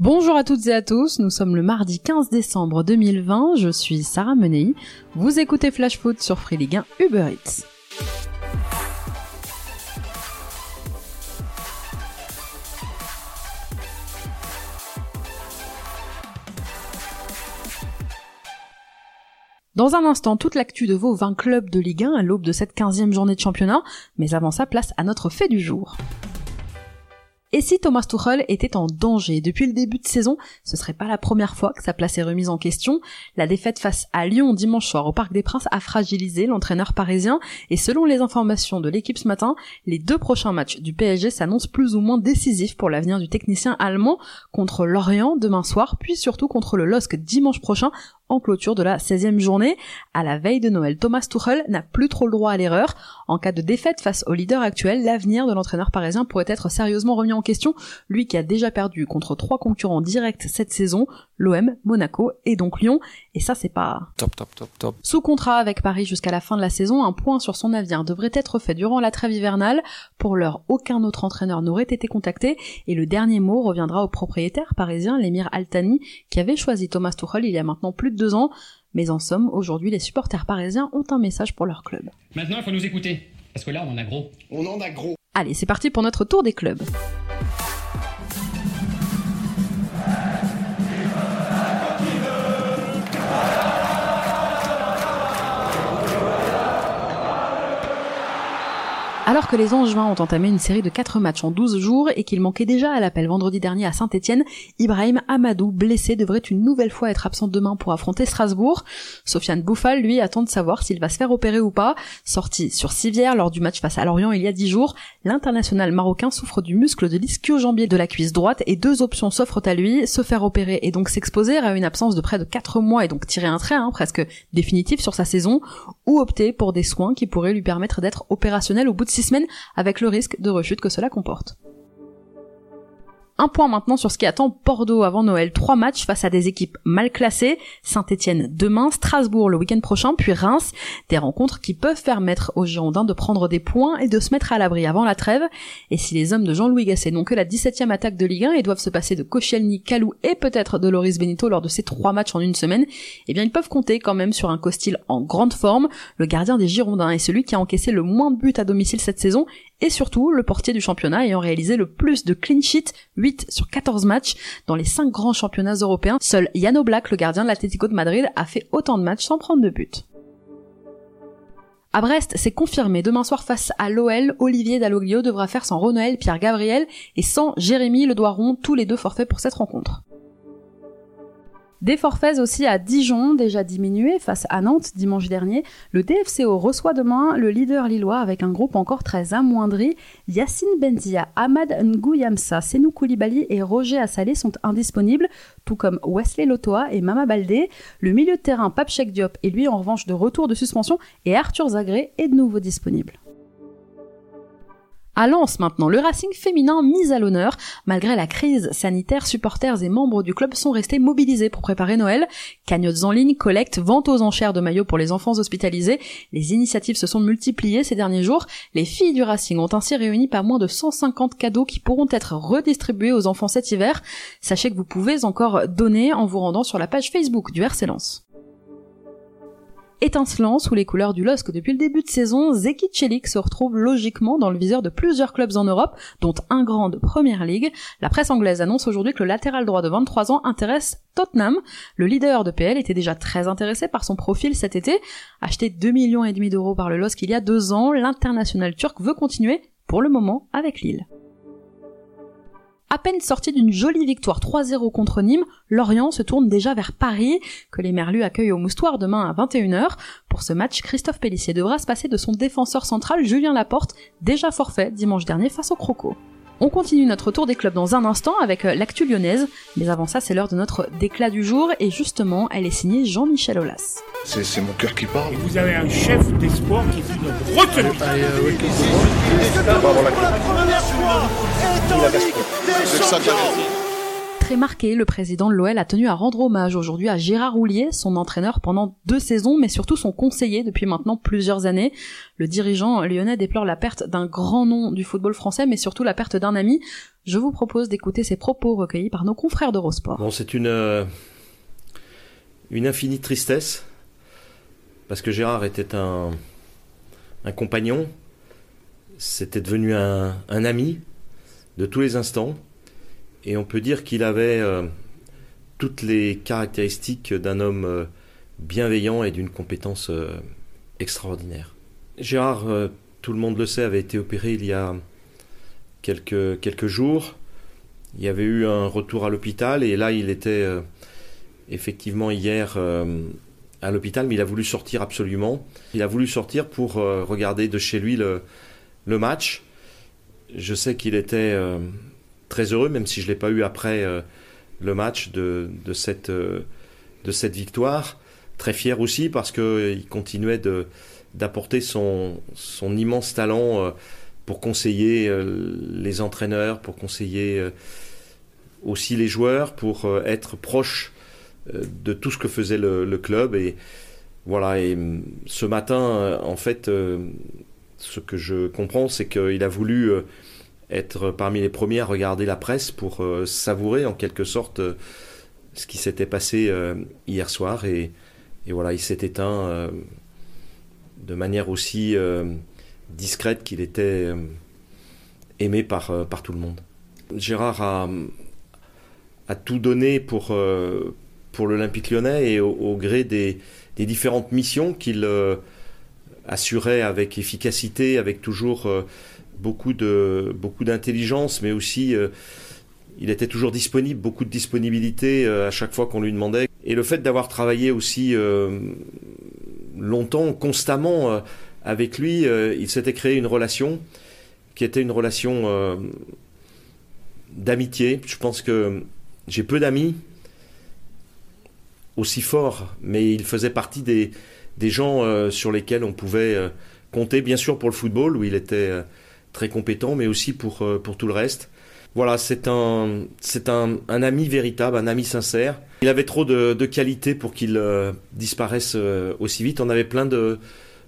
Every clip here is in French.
Bonjour à toutes et à tous, nous sommes le mardi 15 décembre 2020, je suis Sarah Menei, vous écoutez Flash Foot sur Free Ligue 1 Uber Eats. Dans un instant, toute l'actu de vos 20 clubs de Ligue 1 à l'aube de cette 15e journée de championnat, mais avant ça, place à notre fait du jour. Et si Thomas Tuchel était en danger depuis le début de saison, ce serait pas la première fois que sa place est remise en question. La défaite face à Lyon dimanche soir au Parc des Princes a fragilisé l'entraîneur parisien et selon les informations de l'équipe ce matin, les deux prochains matchs du PSG s'annoncent plus ou moins décisifs pour l'avenir du technicien allemand contre Lorient demain soir, puis surtout contre le LOSC dimanche prochain en clôture de la 16e journée. À la veille de Noël, Thomas Tuchel n'a plus trop le droit à l'erreur. En cas de défaite face au leader actuel, l'avenir de l'entraîneur parisien pourrait être sérieusement remis en question, lui qui a déjà perdu contre trois concurrents directs cette saison, l'OM, Monaco et donc Lyon, et ça c'est pas top top top top. Sous contrat avec Paris jusqu'à la fin de la saison, un point sur son avenir devrait être fait durant la trêve hivernale. Pour l'heure, aucun autre entraîneur n'aurait été contacté et le dernier mot reviendra au propriétaire parisien, l'émir Altani, qui avait choisi Thomas Tuchel il y a maintenant plus de deux ans. Mais en somme, aujourd'hui, les supporters parisiens ont un message pour leur club. Maintenant, il faut nous écouter. Parce que là, on en a gros. On en a gros. Allez, c'est parti pour notre tour des clubs. Alors que les Angevins ont entamé une série de 4 matchs en 12 jours et qu'il manquait déjà à l'appel vendredi dernier à Saint-Etienne, Ibrahim Amadou, blessé, devrait une nouvelle fois être absent demain pour affronter Strasbourg. Sofiane Bouffal, lui, attend de savoir s'il va se faire opérer ou pas. Sorti sur civière lors du match face à Lorient il y a 10 jours, l'international marocain souffre du muscle de l'ischio-jambier de la cuisse droite et deux options s'offrent à lui, se faire opérer et donc s'exposer à une absence de près de 4 mois et donc tirer un trait hein, presque définitif sur sa saison, ou opter pour des soins qui pourraient lui permettre d'être opérationnel au bout de avec le risque de rechute que cela comporte. Un point maintenant sur ce qui attend Bordeaux avant Noël. Trois matchs face à des équipes mal classées. Saint-Etienne demain, Strasbourg le week-end prochain, puis Reims. Des rencontres qui peuvent permettre aux Girondins de prendre des points et de se mettre à l'abri avant la trêve. Et si les hommes de Jean-Louis Gasset n'ont que la 17e attaque de Ligue 1 et doivent se passer de Koscielny, Calou et peut-être de Loris Benito lors de ces trois matchs en une semaine, eh bien ils peuvent compter quand même sur un Costil en grande forme, le gardien des Girondins et celui qui a encaissé le moins de buts à domicile cette saison et surtout le portier du championnat ayant réalisé le plus de clean sheet, 8 sur 14 matchs dans les 5 grands championnats européens. Seul Yano Black, le gardien de l'Atlético de Madrid, a fait autant de matchs sans prendre de but. À Brest, c'est confirmé. Demain soir face à l'OL, Olivier Dalloglio devra faire sans Ronoël, Pierre Gabriel et sans Jérémy Le Doiron, tous les deux forfaits pour cette rencontre. Des forfaits aussi à Dijon, déjà diminués face à Nantes dimanche dernier. Le DFCO reçoit demain le leader lillois avec un groupe encore très amoindri. Yacine Benzia, Ahmad Ngouyamsa, Senou Koulibaly et Roger Assalé sont indisponibles, tout comme Wesley Lotoa et Mama Baldé. Le milieu de terrain Papchek Diop est lui en revanche de retour de suspension et Arthur Zagré est de nouveau disponible. À Lens maintenant, le Racing féminin mis à l'honneur. Malgré la crise sanitaire, supporters et membres du club sont restés mobilisés pour préparer Noël. Cagnottes en ligne, collecte, vente aux enchères de maillots pour les enfants hospitalisés. Les initiatives se sont multipliées ces derniers jours. Les filles du Racing ont ainsi réuni pas moins de 150 cadeaux qui pourront être redistribués aux enfants cet hiver. Sachez que vous pouvez encore donner en vous rendant sur la page Facebook du RC Lens. Étincelant sous les couleurs du LOSC depuis le début de saison, Zeki Celik se retrouve logiquement dans le viseur de plusieurs clubs en Europe, dont un grand de Première Ligue. La presse anglaise annonce aujourd'hui que le latéral droit de 23 ans intéresse Tottenham. Le leader de PL était déjà très intéressé par son profil cet été. Acheté 2 millions et demi d'euros par le LOSC il y a deux ans, l'international turc veut continuer, pour le moment, avec Lille. À peine sorti d'une jolie victoire 3-0 contre Nîmes, Lorient se tourne déjà vers Paris, que les Merlus accueillent au Moustoir demain à 21h. Pour ce match, Christophe Pellissier devra se passer de son défenseur central Julien Laporte, déjà forfait dimanche dernier face au Croco. On continue notre tour des clubs dans un instant avec euh, l'actu lyonnaise, mais avant ça c'est l'heure de notre déclat du jour et justement elle est signée Jean-Michel Aulas. C'est mon cœur qui parle. Vous avez un chef d'espoir qui est une retenue. Allez, euh, ouais, qui- Pour la première fois, Des champions très marqué, le président de l'OL a tenu à rendre hommage aujourd'hui à Gérard Roulier, son entraîneur pendant deux saisons, mais surtout son conseiller depuis maintenant plusieurs années. Le dirigeant lyonnais déplore la perte d'un grand nom du football français, mais surtout la perte d'un ami. Je vous propose d'écouter ses propos recueillis par nos confrères d'Eurosport. Bon, c'est une, euh, une infinie tristesse, parce que Gérard était un, un compagnon, c'était devenu un, un ami de tous les instants. Et on peut dire qu'il avait euh, toutes les caractéristiques d'un homme euh, bienveillant et d'une compétence euh, extraordinaire. Gérard, tout le monde le sait, avait été opéré il y a quelques, jours. Il y avait eu un retour à l'hôpital et là il était effectivement hier à l'hôpital, mais il a voulu sortir absolument. Il a voulu sortir pour regarder de chez lui le match. Je sais qu'il était très heureux, même si je ne l'ai pas eu après euh, le match de, de cette, euh, de cette victoire. Très fier aussi parce qu'il euh, continuait de, d'apporter son, son immense talent pour conseiller les entraîneurs, pour conseiller aussi les joueurs, pour être proche de tout ce que faisait le, club. Et voilà, et mm, ce matin, en fait, ce que je comprends, c'est qu'il a voulu être parmi les premiers à regarder la presse pour euh, savourer en quelque sorte euh, ce qui s'était passé euh, hier soir. Et, voilà, il s'est éteint de manière aussi discrète qu'il était aimé par, tout le monde. Gérard a, tout donné pour, pour l'Olympique lyonnais et au, gré des, différentes missions qu'il assurait avec efficacité, avec toujours beaucoup de beaucoup d'intelligence, mais aussi euh, il était toujours disponible, beaucoup de disponibilité euh, à chaque fois qu'on lui demandait. Et le fait d'avoir travaillé aussi euh, longtemps, constamment avec lui, il s'était créé une relation qui était une relation d'amitié. Je pense que j'ai peu d'amis aussi forts, mais il faisait partie des, des gens sur lesquels on pouvait compter, bien sûr pour le football, où il était très compétent, mais aussi pour, euh, pour tout le reste. Voilà, c'est un, c'est un, un, ami véritable, un ami sincère. Il avait trop de, de qualités pour qu'il euh, disparaisse euh, aussi vite. On avait plein de,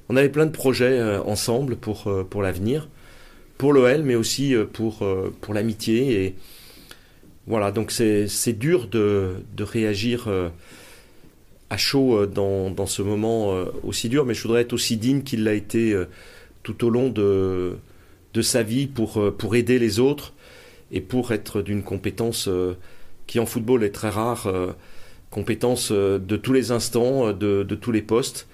on avait plein de projets ensemble pour, pour l'avenir, pour l'OL, mais aussi pour, pour l'amitié. Et voilà, donc c'est, c'est dur de, de réagir à chaud dans, dans ce moment aussi dur, mais je voudrais être aussi digne qu'il l'a été tout au long de, de sa vie pour, euh, pour aider les autres et pour être d'une compétence euh, qui en football est très rare, euh, compétence de tous les instants, de, de tous les postes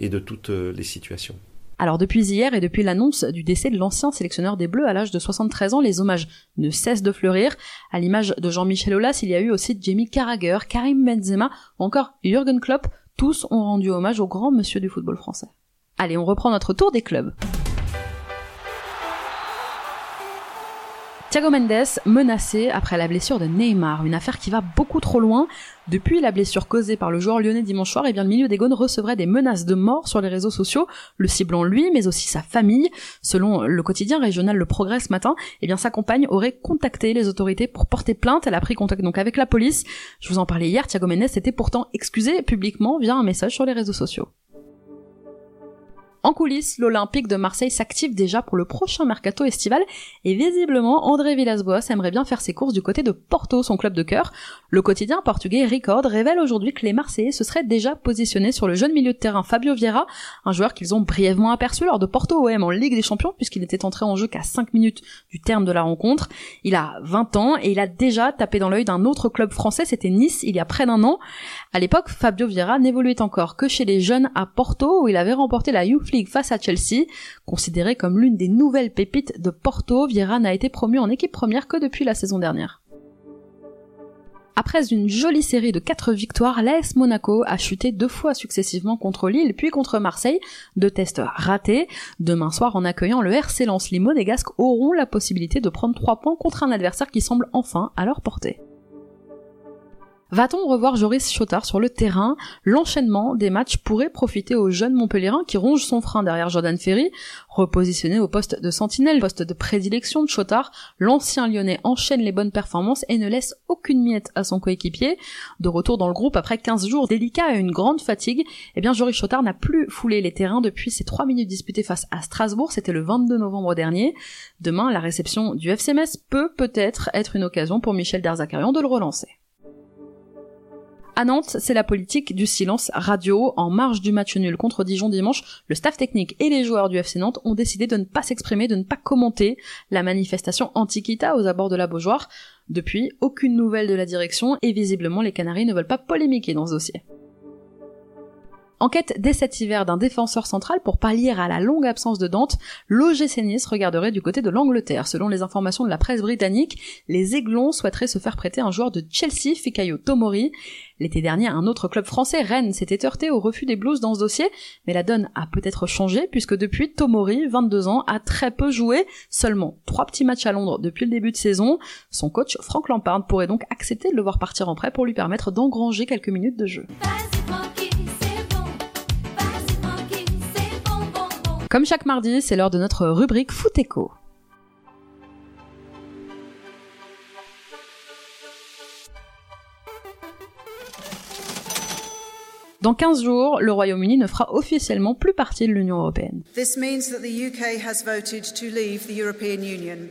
et de toutes les situations. Alors depuis hier et depuis l'annonce du décès de l'ancien sélectionneur des Bleus à l'âge de 73 ans, les hommages ne cessent de fleurir. À l'image de Jean-Michel Aulas, il y a eu aussi Jamie Carragher, Karim Benzema ou encore Jürgen Klopp. Tous ont rendu hommage au grand monsieur du football français. Allez, on reprend notre tour des clubs. Thiago Mendes menacé après la blessure de Neymar, une affaire qui va beaucoup trop loin. Depuis la blessure causée par le joueur lyonnais dimanche soir, eh bien le milieu des Gaunes recevrait des menaces de mort sur les réseaux sociaux, le ciblant lui, mais aussi sa famille. Selon le quotidien régional Le Progrès ce matin, eh bien sa compagne aurait contacté les autorités pour porter plainte. Elle a pris contact donc avec la police. Je vous en parlais hier, Thiago Mendes s'était pourtant excusé publiquement via un message sur les réseaux sociaux. En coulisses, l'Olympique de Marseille s'active déjà pour le prochain mercato estival et visiblement André Villas-Boas aimerait bien faire ses courses du côté de Porto, son club de cœur. Le quotidien portugais Record révèle aujourd'hui que les Marseillais se seraient déjà positionnés sur le jeune milieu de terrain Fabio Vieira, un joueur qu'ils ont brièvement aperçu lors de Porto OM en Ligue des Champions puisqu'il n'était entré en jeu qu'à 5 minutes du terme de la rencontre. Il a 20 ans et il a déjà tapé dans l'œil d'un autre club français, c'était Nice, il y a près d'un an. À l'époque, Fabio Vieira n'évoluait encore que chez les jeunes à Porto où il avait remporté la Youth face à Chelsea. Considéré comme l'une des nouvelles pépites de Porto, Vieira n'a été promu en équipe première que depuis la saison dernière. Après une jolie série de quatre victoires, l'AS Monaco a chuté deux fois successivement contre Lille puis contre Marseille, deux tests ratés. Demain soir, en accueillant le RC Lens, les Monégasques auront la possibilité de prendre trois points contre un adversaire qui semble enfin à leur portée. Va-t-on revoir Joris Chotard sur le terrain? L'enchaînement des matchs pourrait profiter au jeune Montpellierin qui ronge son frein derrière Jordan Ferry, repositionné au poste de sentinelle, poste de prédilection de Chotard. L'ancien lyonnais enchaîne les bonnes performances et ne laisse aucune miette à son coéquipier. De retour dans le groupe après 15 jours délicats et une grande fatigue, eh bien Joris Chotard n'a plus foulé les terrains depuis ses 3 minutes disputées face à Strasbourg, c'était le 22 novembre dernier. Demain, la réception du FCMS peut peut-être être une occasion pour Michel Derzakarian de le relancer. À Nantes, c'est la politique du silence radio. En marge du match nul contre Dijon dimanche, le staff technique et les joueurs du FC Nantes ont décidé de ne pas s'exprimer, de ne pas commenter la manifestation Antiquita aux abords de la Beaujoire. Depuis, aucune nouvelle de la direction et visiblement les Canaries ne veulent pas polémiquer dans ce dossier. Enquête dès cet hiver d'un défenseur central pour pallier à la longue absence de Dante, l'OGC Nice regarderait du côté de l'Angleterre. Selon les informations de la presse britannique, les Aiglons souhaiteraient se faire prêter un joueur de Chelsea, Fikayo Tomori. L'été dernier, un autre club français, Rennes, s'était heurté au refus des Blues dans ce dossier, mais la donne a peut-être changé puisque depuis, Tomori, 22 ans, a très peu joué, seulement trois petits matchs à Londres depuis le début de saison. Son coach, Frank Lampard, pourrait donc accepter de le voir partir en prêt pour lui permettre d'engranger quelques minutes de jeu. Comme chaque mardi, c'est l'heure de notre rubrique Foot Echo. Dans 15 jours, le Royaume-Uni ne fera officiellement plus partie de l'Union européenne.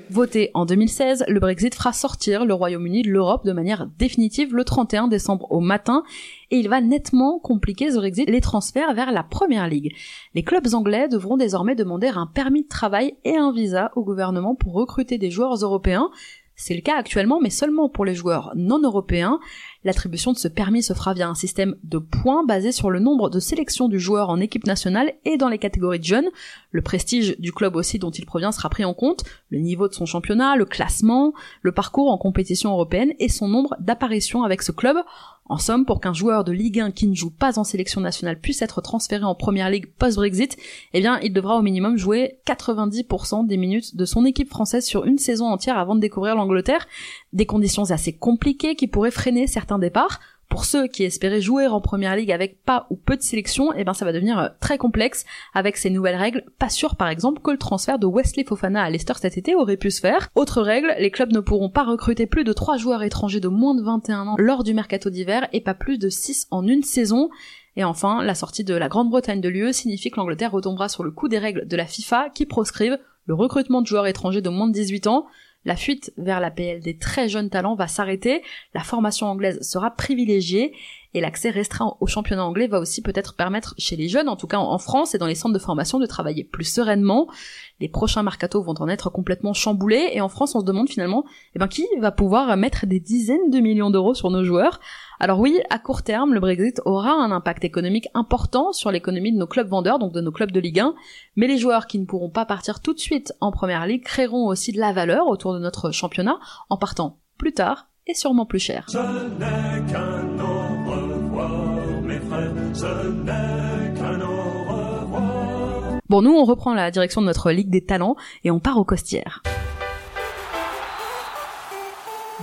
Voté en 2016, le Brexit fera sortir le Royaume-Uni de l'Europe de manière définitive le 31 décembre au matin et il va nettement compliquer The Brexit les transferts vers la Première Ligue. Les clubs anglais devront désormais demander un permis de travail et un visa au gouvernement pour recruter des joueurs européens. C'est le cas actuellement, mais seulement pour les joueurs non européens. L'attribution de ce permis se fera via un système de points basé sur le nombre de sélections du joueur en équipe nationale et dans les catégories de jeunes. Le prestige du club aussi dont il provient sera pris en compte, le niveau de son championnat, le classement, le parcours en compétition européenne et son nombre d'apparitions avec ce club. En somme, pour qu'un joueur de Ligue 1 qui ne joue pas en sélection nationale puisse être transféré en première ligue post-Brexit, eh bien, il devra au minimum jouer 90% des minutes de son équipe française sur une saison entière avant de découvrir l'Angleterre. Des conditions assez compliquées qui pourraient freiner certains départs. Pour ceux qui espéraient jouer en première ligue avec pas ou peu de sélection, eh ben ça va devenir euh, très complexe avec ces nouvelles règles. Pas sûr par exemple que le transfert de Wesley Fofana à Leicester cet été aurait pu se faire. Autre règle, les clubs ne pourront pas recruter plus de 3 joueurs étrangers de moins de 21 ans lors du mercato d'hiver et pas plus de 6 en une saison. Et enfin, la sortie de la Grande-Bretagne de l'UE signifie que l'Angleterre retombera sur le coup des règles de la FIFA qui proscrivent le recrutement de joueurs étrangers de moins de 18 ans. La fuite vers la PL des très jeunes talents va s'arrêter, la formation anglaise sera privilégiée et l'accès restreint au championnat anglais va aussi peut-être permettre chez les jeunes, en tout cas en France et dans les centres de formation, de travailler plus sereinement. Les prochains mercatos vont en être complètement chamboulés et en France on se demande finalement eh ben, qui va pouvoir mettre des dizaines de millions d'euros sur nos joueurs? Alors oui, à court terme, le Brexit aura un impact économique important sur l'économie de nos clubs vendeurs, donc de nos clubs de Ligue 1, mais les joueurs qui ne pourront pas partir tout de suite en première ligue créeront aussi de la valeur autour de notre championnat en partant plus tard et sûrement plus cher. Bon, nous, on reprend la direction de notre Ligue des Talents et on part au Costières.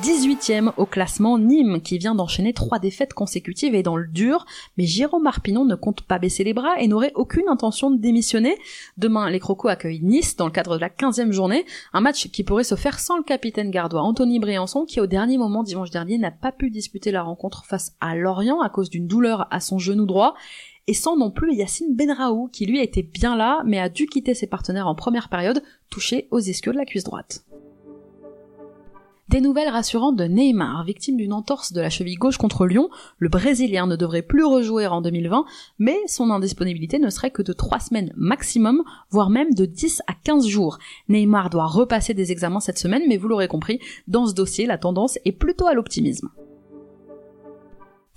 18e au classement Nîmes qui vient d'enchaîner trois défaites consécutives et dans le dur, mais Jérôme Marpinon ne compte pas baisser les bras et n'aurait aucune intention de démissionner. Demain, les Crocos accueillent Nice dans le cadre de la 15e journée, un match qui pourrait se faire sans le capitaine gardois Anthony Briançon qui au dernier moment dimanche dernier n'a pas pu disputer la rencontre face à Lorient à cause d'une douleur à son genou droit et sans non plus Yacine Benraou, qui lui était bien là, mais a dû quitter ses partenaires en première période, touché aux ischios de la cuisse droite. Des nouvelles rassurantes de Neymar, victime d'une entorse de la cheville gauche contre Lyon, le Brésilien ne devrait plus rejouer en 2020, mais son indisponibilité ne serait que de 3 semaines maximum, voire même de 10 à 15 jours. Neymar doit repasser des examens cette semaine, mais vous l'aurez compris, dans ce dossier, la tendance est plutôt à l'optimisme.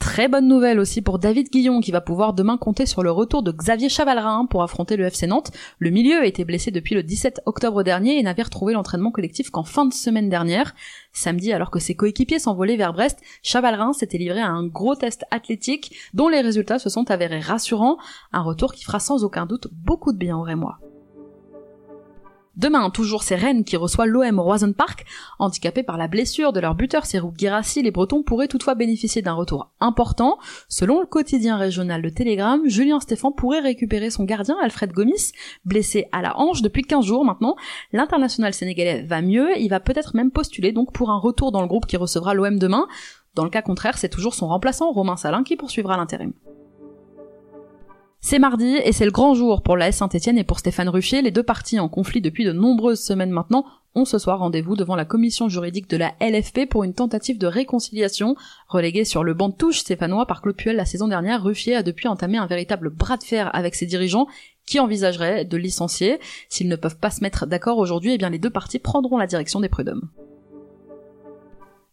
Très bonne nouvelle aussi pour David Guillon qui va pouvoir demain compter sur le retour de Xavier Chavalrin pour affronter le FC Nantes. Le milieu a été blessé depuis le 17 octobre dernier et n'avait retrouvé l'entraînement collectif qu'en fin de semaine dernière. Samedi, alors que ses coéquipiers s'envolaient vers Brest, Chavalrin s'était livré à un gros test athlétique dont les résultats se sont avérés rassurants, un retour qui fera sans aucun doute beaucoup de bien au Rémois. Demain, toujours c'est Rennes qui reçoit l'OM Roison Park. Handicapés par la blessure de leur buteur Serou Girassi, les Bretons pourraient toutefois bénéficier d'un retour important. Selon le quotidien régional Le Télégramme, Julien Stéphan pourrait récupérer son gardien Alfred Gomis, blessé à la hanche depuis 15 jours maintenant. L'international sénégalais va mieux, il va peut-être même postuler donc pour un retour dans le groupe qui recevra l'OM demain. Dans le cas contraire, c'est toujours son remplaçant Romain Salin qui poursuivra l'intérim. C'est mardi et c'est le grand jour pour la Saint-Etienne et pour Stéphane Ruffier. Les deux parties en conflit depuis de nombreuses semaines maintenant ont ce soir rendez-vous devant la commission juridique de la LFP pour une tentative de réconciliation. Relégué sur le banc de touche stéphanois par Claude la saison dernière, Ruffier a depuis entamé un véritable bras de fer avec ses dirigeants qui envisageraient de licencier. S'ils ne peuvent pas se mettre d'accord aujourd'hui, eh bien les deux parties prendront la direction des prud'hommes.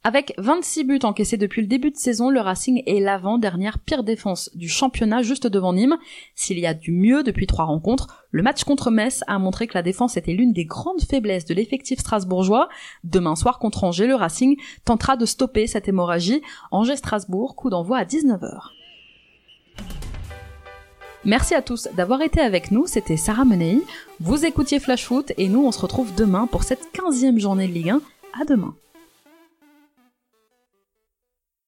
Avec 26 buts encaissés depuis le début de saison, le Racing est l'avant-dernière pire défense du championnat juste devant Nîmes. S'il y a du mieux depuis trois rencontres, le match contre Metz a montré que la défense était l'une des grandes faiblesses de l'effectif strasbourgeois. Demain soir contre Angers, le Racing tentera de stopper cette hémorragie. Angers-Strasbourg, coup d'envoi à 19h. Merci à tous d'avoir été avec nous, c'était Sarah Menei. Vous écoutiez Flash Foot et nous on se retrouve demain pour cette 15e journée de Ligue 1. À demain.